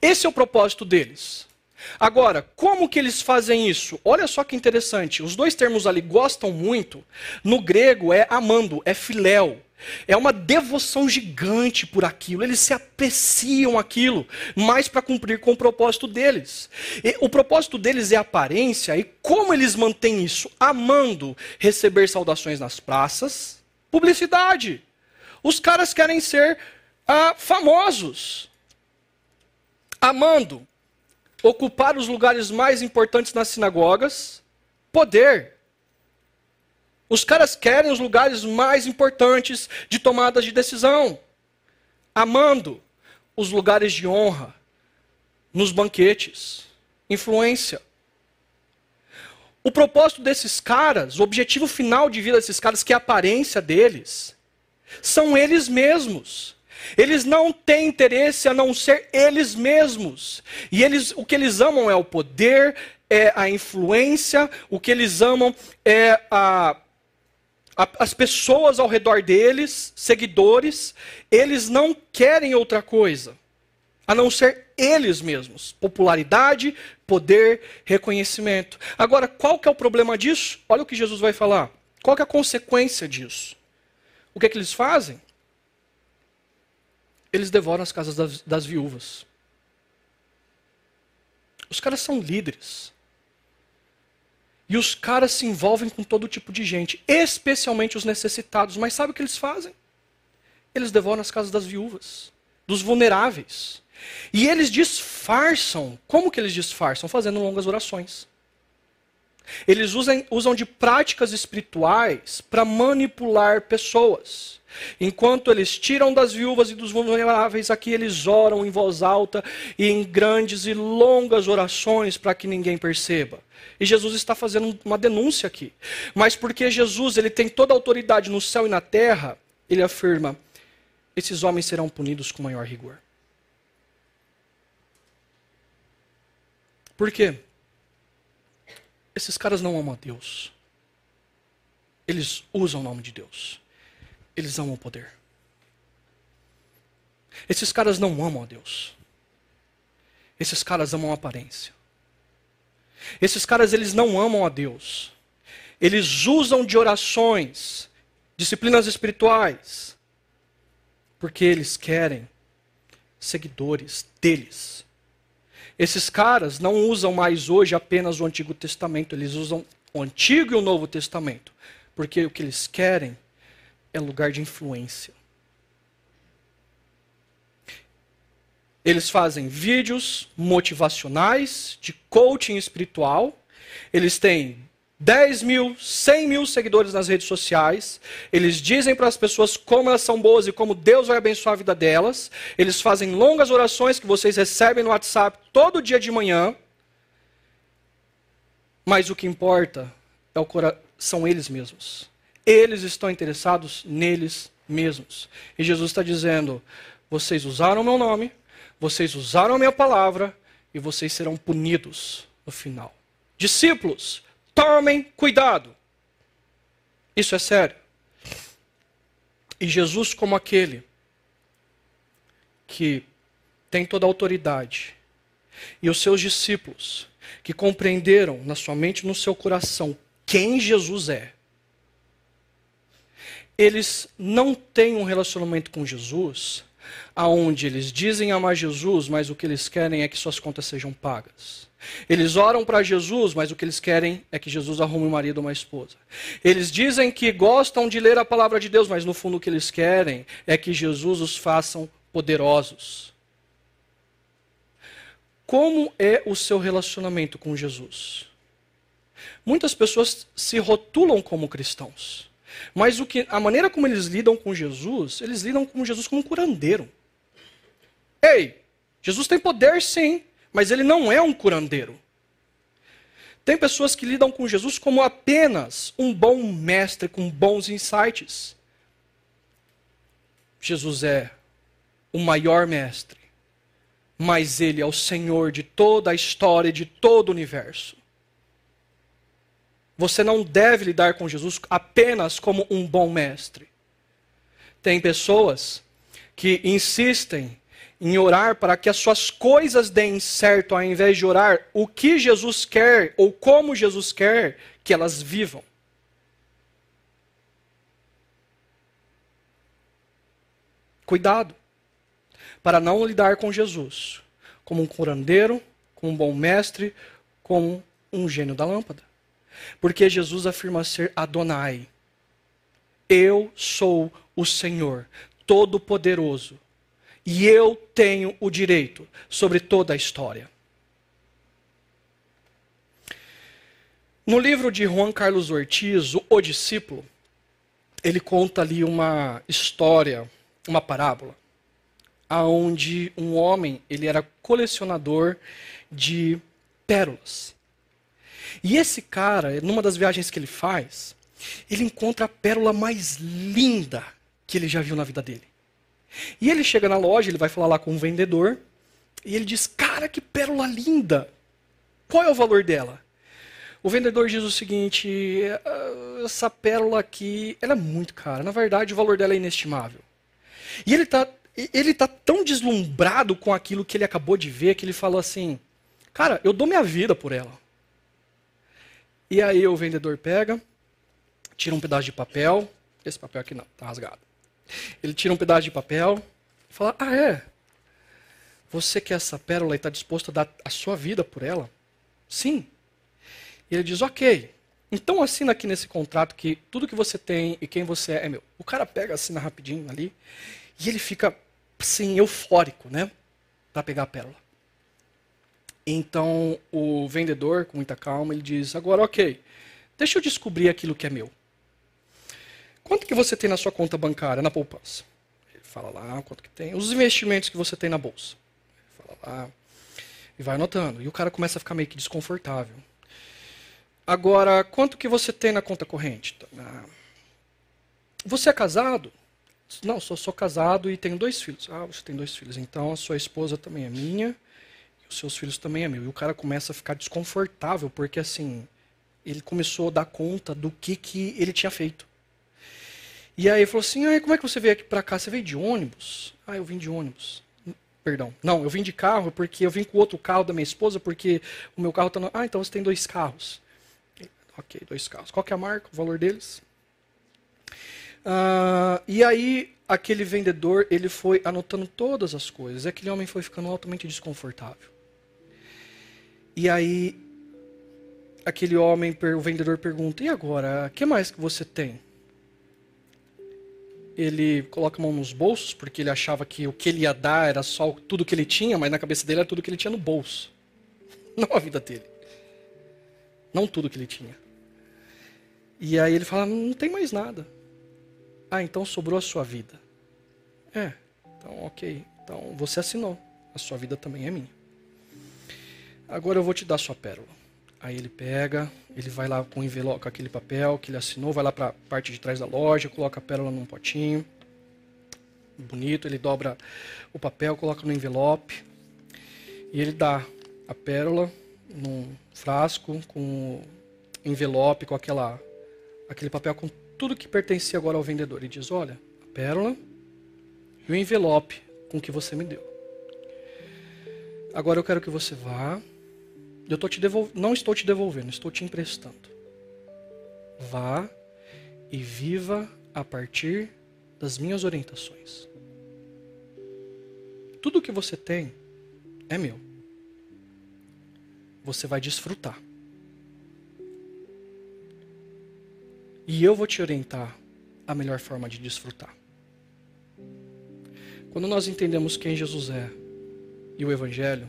Esse é o propósito deles. Agora, como que eles fazem isso? Olha só que interessante. Os dois termos ali gostam muito. No grego é amando, é filéu. É uma devoção gigante por aquilo. Eles se apreciam aquilo, mais para cumprir com o propósito deles. E o propósito deles é aparência, e como eles mantêm isso? Amando receber saudações nas praças, publicidade. Os caras querem ser ah, famosos. Amando ocupar os lugares mais importantes nas sinagogas, poder. Os caras querem os lugares mais importantes de tomadas de decisão, amando os lugares de honra, nos banquetes, influência. O propósito desses caras, o objetivo final de vida desses caras, que é a aparência deles, são eles mesmos. Eles não têm interesse a não ser eles mesmos. E eles, o que eles amam é o poder, é a influência, o que eles amam é a, a, as pessoas ao redor deles, seguidores. Eles não querem outra coisa a não ser eles mesmos. Popularidade, poder, reconhecimento. Agora, qual que é o problema disso? Olha o que Jesus vai falar. Qual que é a consequência disso? O que é que eles fazem? Eles devoram as casas das, das viúvas. Os caras são líderes. E os caras se envolvem com todo tipo de gente, especialmente os necessitados. Mas sabe o que eles fazem? Eles devoram as casas das viúvas, dos vulneráveis. E eles disfarçam. Como que eles disfarçam? Fazendo longas orações. Eles usam, usam de práticas espirituais para manipular pessoas. Enquanto eles tiram das viúvas e dos vulneráveis, aqui eles oram em voz alta e em grandes e longas orações para que ninguém perceba. E Jesus está fazendo uma denúncia aqui. Mas porque Jesus ele tem toda a autoridade no céu e na terra, ele afirma: esses homens serão punidos com maior rigor. Por quê? Esses caras não amam a Deus. Eles usam o nome de Deus. Eles amam o poder. Esses caras não amam a Deus. Esses caras amam a aparência. Esses caras eles não amam a Deus. Eles usam de orações, disciplinas espirituais, porque eles querem seguidores deles. Esses caras não usam mais hoje apenas o Antigo Testamento, eles usam o Antigo e o Novo Testamento. Porque o que eles querem é lugar de influência. Eles fazem vídeos motivacionais, de coaching espiritual. Eles têm 10 mil, 100 mil seguidores nas redes sociais. Eles dizem para as pessoas como elas são boas e como Deus vai abençoar a vida delas. Eles fazem longas orações que vocês recebem no WhatsApp todo dia de manhã. Mas o que importa é o são eles mesmos. Eles estão interessados neles mesmos. E Jesus está dizendo: vocês usaram o meu nome, vocês usaram a minha palavra e vocês serão punidos no final. Discípulos, Tomem cuidado. Isso é sério. E Jesus, como aquele que tem toda a autoridade, e os seus discípulos, que compreenderam na sua mente e no seu coração quem Jesus é, eles não têm um relacionamento com Jesus aonde eles dizem amar Jesus, mas o que eles querem é que suas contas sejam pagas. Eles oram para Jesus, mas o que eles querem é que Jesus arrume um marido ou uma esposa. Eles dizem que gostam de ler a palavra de Deus, mas no fundo o que eles querem é que Jesus os faça poderosos. Como é o seu relacionamento com Jesus? Muitas pessoas se rotulam como cristãos, mas o que, a maneira como eles lidam com Jesus, eles lidam com Jesus como um curandeiro. Ei, Jesus tem poder sim, mas ele não é um curandeiro. Tem pessoas que lidam com Jesus como apenas um bom mestre com bons insights. Jesus é o maior mestre, mas ele é o Senhor de toda a história, de todo o universo. Você não deve lidar com Jesus apenas como um bom mestre. Tem pessoas que insistem em orar para que as suas coisas deem certo, ao invés de orar o que Jesus quer ou como Jesus quer que elas vivam. Cuidado para não lidar com Jesus como um curandeiro, como um bom mestre, como um gênio da lâmpada. Porque Jesus afirma ser Adonai. Eu sou o Senhor, Todo-Poderoso e eu tenho o direito sobre toda a história. No livro de Juan Carlos Ortiz, O Discípulo, ele conta ali uma história, uma parábola, aonde um homem, ele era colecionador de pérolas. E esse cara, numa das viagens que ele faz, ele encontra a pérola mais linda que ele já viu na vida dele. E ele chega na loja, ele vai falar lá com o vendedor, e ele diz: Cara, que pérola linda! Qual é o valor dela? O vendedor diz o seguinte: ah, essa pérola aqui, ela é muito cara. Na verdade, o valor dela é inestimável. E ele está ele tá tão deslumbrado com aquilo que ele acabou de ver que ele falou assim: Cara, eu dou minha vida por ela. E aí o vendedor pega, tira um pedaço de papel. Esse papel aqui não, tá rasgado. Ele tira um pedaço de papel e fala: Ah, é? Você quer essa pérola e está disposto a dar a sua vida por ela? Sim. E ele diz: Ok. Então assina aqui nesse contrato que tudo que você tem e quem você é é meu. O cara pega, assina rapidinho ali e ele fica assim, eufórico, né? Para pegar a pérola. Então o vendedor, com muita calma, ele diz: Agora, ok, deixa eu descobrir aquilo que é meu. Quanto que você tem na sua conta bancária, na poupança? Ele fala lá quanto que tem. Os investimentos que você tem na bolsa. Ele fala lá. E vai anotando. E o cara começa a ficar meio que desconfortável. Agora, quanto que você tem na conta corrente? Você é casado? Não, sou, sou casado e tenho dois filhos. Ah, você tem dois filhos. Então a sua esposa também é minha e os seus filhos também é meu. E o cara começa a ficar desconfortável porque assim ele começou a dar conta do que, que ele tinha feito. E aí ele falou assim: como é que você veio aqui para cá? Você veio de ônibus? Ah, eu vim de ônibus. Perdão. Não, eu vim de carro porque eu vim com outro carro da minha esposa porque o meu carro está no... Ah, então você tem dois carros. Ok, dois carros. Qual que é a marca, o valor deles? Uh, e aí aquele vendedor ele foi anotando todas as coisas. Aquele homem foi ficando altamente desconfortável. E aí, aquele homem, o vendedor pergunta: E agora, o que mais que você tem? Ele coloca a mão nos bolsos, porque ele achava que o que ele ia dar era só tudo que ele tinha, mas na cabeça dele era tudo que ele tinha no bolso. Não a vida dele. Não tudo que ele tinha. E aí ele fala: Não tem mais nada. Ah, então sobrou a sua vida. É, então ok. Então você assinou. A sua vida também é minha. Agora eu vou te dar sua pérola. Aí ele pega, ele vai lá com, envelope, com aquele papel que ele assinou, vai lá para a parte de trás da loja, coloca a pérola num potinho. Bonito, ele dobra o papel, coloca no envelope. E ele dá a pérola num frasco com envelope, com aquela, aquele papel com tudo que pertencia agora ao vendedor. E diz: Olha, a pérola e o envelope com que você me deu. Agora eu quero que você vá eu tô te devol... não estou te devolvendo, estou te emprestando. Vá e viva a partir das minhas orientações. Tudo que você tem é meu. Você vai desfrutar. E eu vou te orientar a melhor forma de desfrutar. Quando nós entendemos quem Jesus é e o Evangelho,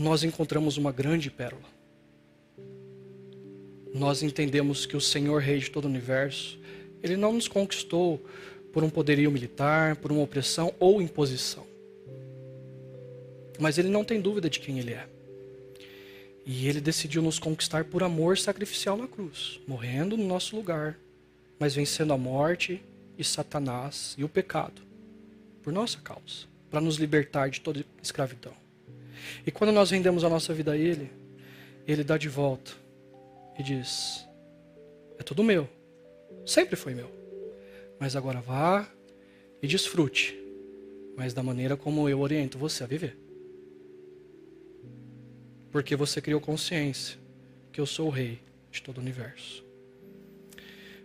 nós encontramos uma grande pérola. Nós entendemos que o Senhor, Rei de todo o universo, ele não nos conquistou por um poderio militar, por uma opressão ou imposição. Mas ele não tem dúvida de quem ele é. E ele decidiu nos conquistar por amor sacrificial na cruz, morrendo no nosso lugar, mas vencendo a morte e Satanás e o pecado por nossa causa, para nos libertar de toda escravidão. E quando nós rendemos a nossa vida a Ele, Ele dá de volta e diz: É tudo meu, sempre foi meu, mas agora vá e desfrute, mas da maneira como eu oriento você a viver. Porque você criou consciência que eu sou o Rei de todo o universo.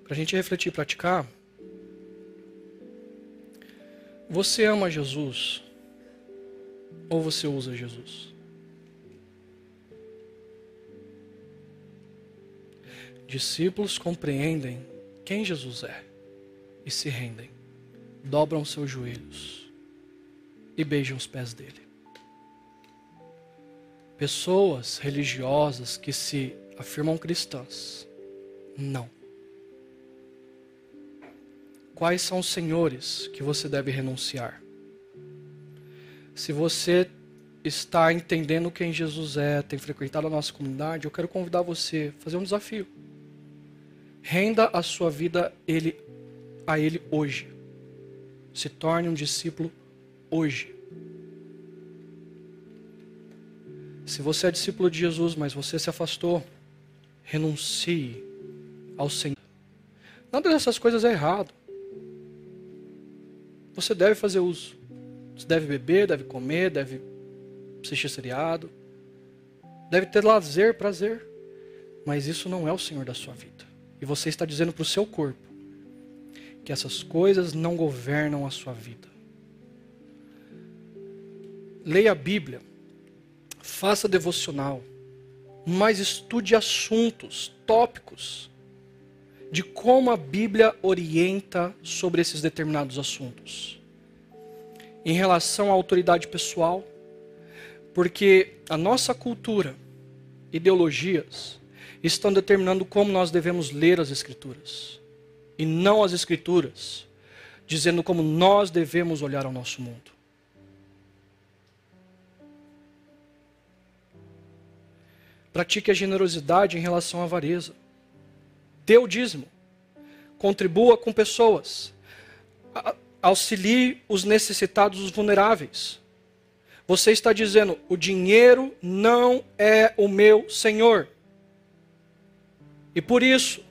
Para a gente refletir e praticar, você ama Jesus ou você usa Jesus? Discípulos compreendem quem Jesus é e se rendem, dobram seus joelhos e beijam os pés dele. Pessoas religiosas que se afirmam cristãs, não. Quais são os senhores que você deve renunciar? Se você está entendendo quem Jesus é, tem frequentado a nossa comunidade, eu quero convidar você a fazer um desafio. Renda a sua vida ele, a Ele hoje. Se torne um discípulo hoje. Se você é discípulo de Jesus, mas você se afastou, renuncie ao Senhor. Nada dessas coisas é errado. Você deve fazer uso. Você deve beber, deve comer, deve assistir seriado, deve ter lazer, prazer. Mas isso não é o Senhor da sua vida. E você está dizendo para o seu corpo que essas coisas não governam a sua vida. Leia a Bíblia, faça devocional, mas estude assuntos, tópicos, de como a Bíblia orienta sobre esses determinados assuntos em relação à autoridade pessoal, porque a nossa cultura, ideologias, estão determinando como nós devemos ler as Escrituras, e não as Escrituras, dizendo como nós devemos olhar ao nosso mundo. Pratique a generosidade em relação à avareza. Dê o dízimo. Contribua com pessoas auxilie os necessitados, os vulneráveis. Você está dizendo: o dinheiro não é o meu senhor. E por isso,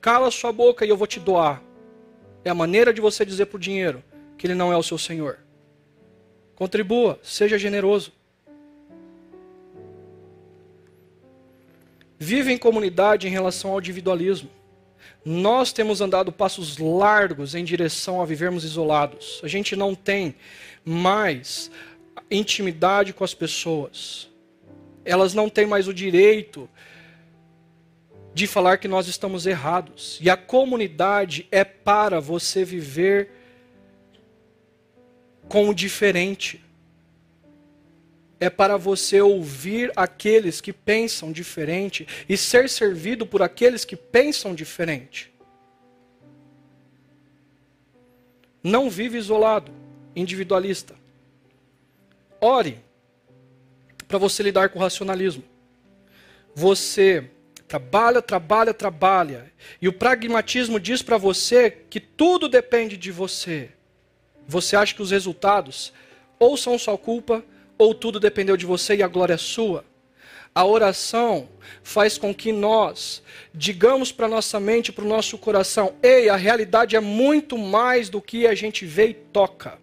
cala sua boca e eu vou te doar. É a maneira de você dizer para o dinheiro que ele não é o seu senhor. Contribua, seja generoso. Vive em comunidade em relação ao individualismo. Nós temos andado passos largos em direção a vivermos isolados. A gente não tem mais intimidade com as pessoas. Elas não têm mais o direito de falar que nós estamos errados. E a comunidade é para você viver com o diferente. É para você ouvir aqueles que pensam diferente e ser servido por aqueles que pensam diferente. Não vive isolado, individualista. Ore para você lidar com o racionalismo. Você trabalha, trabalha, trabalha. E o pragmatismo diz para você que tudo depende de você. Você acha que os resultados ou são sua culpa, ou tudo dependeu de você e a glória é sua. A oração faz com que nós digamos para nossa mente, para o nosso coração: ei, a realidade é muito mais do que a gente vê e toca.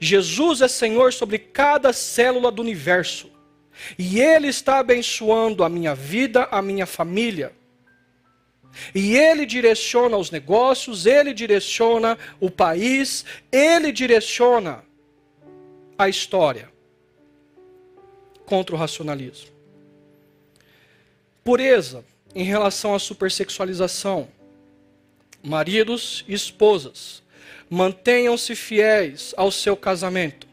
Jesus é Senhor sobre cada célula do universo. E Ele está abençoando a minha vida, a minha família. E Ele direciona os negócios, Ele direciona o país, Ele direciona a história contra o racionalismo. Pureza em relação à supersexualização. Maridos e esposas, mantenham-se fiéis ao seu casamento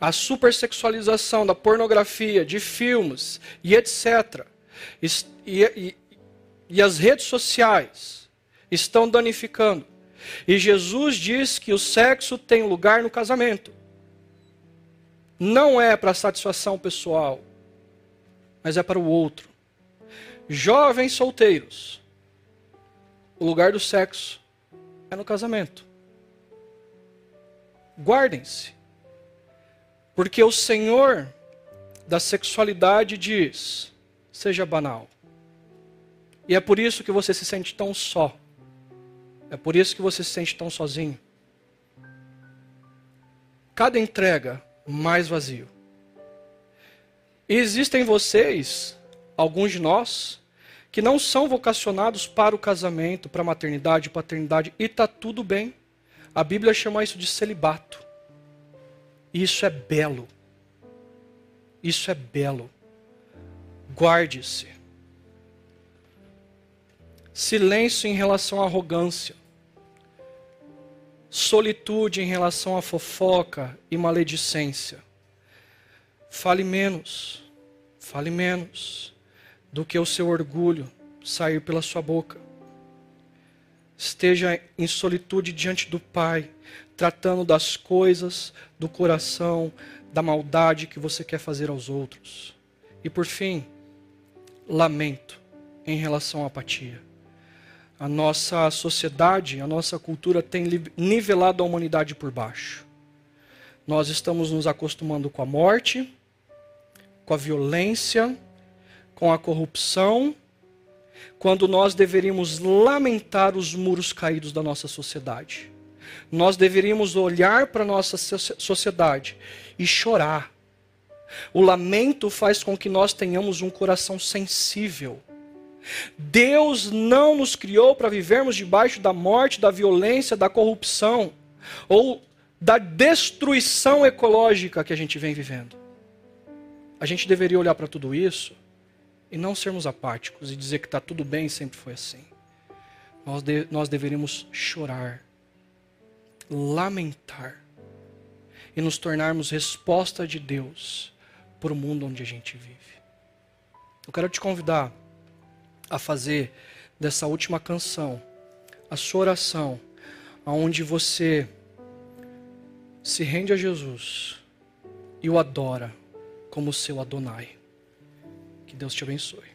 a supersexualização da pornografia, de filmes e etc. E, e, e as redes sociais estão danificando. E Jesus diz que o sexo tem lugar no casamento. Não é para satisfação pessoal, mas é para o outro. Jovens solteiros, o lugar do sexo é no casamento. Guardem-se. Porque o Senhor da sexualidade diz: seja banal. E é por isso que você se sente tão só. É por isso que você se sente tão sozinho. Cada entrega mais vazio. E existem vocês, alguns de nós, que não são vocacionados para o casamento, para a maternidade, paternidade, e está tudo bem. A Bíblia chama isso de celibato. Isso é belo. Isso é belo. Guarde-se. Silêncio em relação à arrogância. Solitude em relação à fofoca e maledicência. Fale menos. Fale menos do que o seu orgulho sair pela sua boca. Esteja em solitude diante do Pai, tratando das coisas, do coração, da maldade que você quer fazer aos outros. E por fim, lamento em relação à apatia. A nossa sociedade, a nossa cultura tem nivelado a humanidade por baixo. Nós estamos nos acostumando com a morte, com a violência, com a corrupção, quando nós deveríamos lamentar os muros caídos da nossa sociedade nós deveríamos olhar para a nossa sociedade e chorar. O lamento faz com que nós tenhamos um coração sensível. Deus não nos criou para vivermos debaixo da morte, da violência, da corrupção ou da destruição ecológica que a gente vem vivendo. A gente deveria olhar para tudo isso e não sermos apáticos e dizer que está tudo bem e sempre foi assim. Nós, de, nós deveríamos chorar lamentar e nos tornarmos resposta de Deus para o mundo onde a gente vive. Eu quero te convidar a fazer dessa última canção a sua oração, aonde você se rende a Jesus e o adora como seu Adonai. Que Deus te abençoe.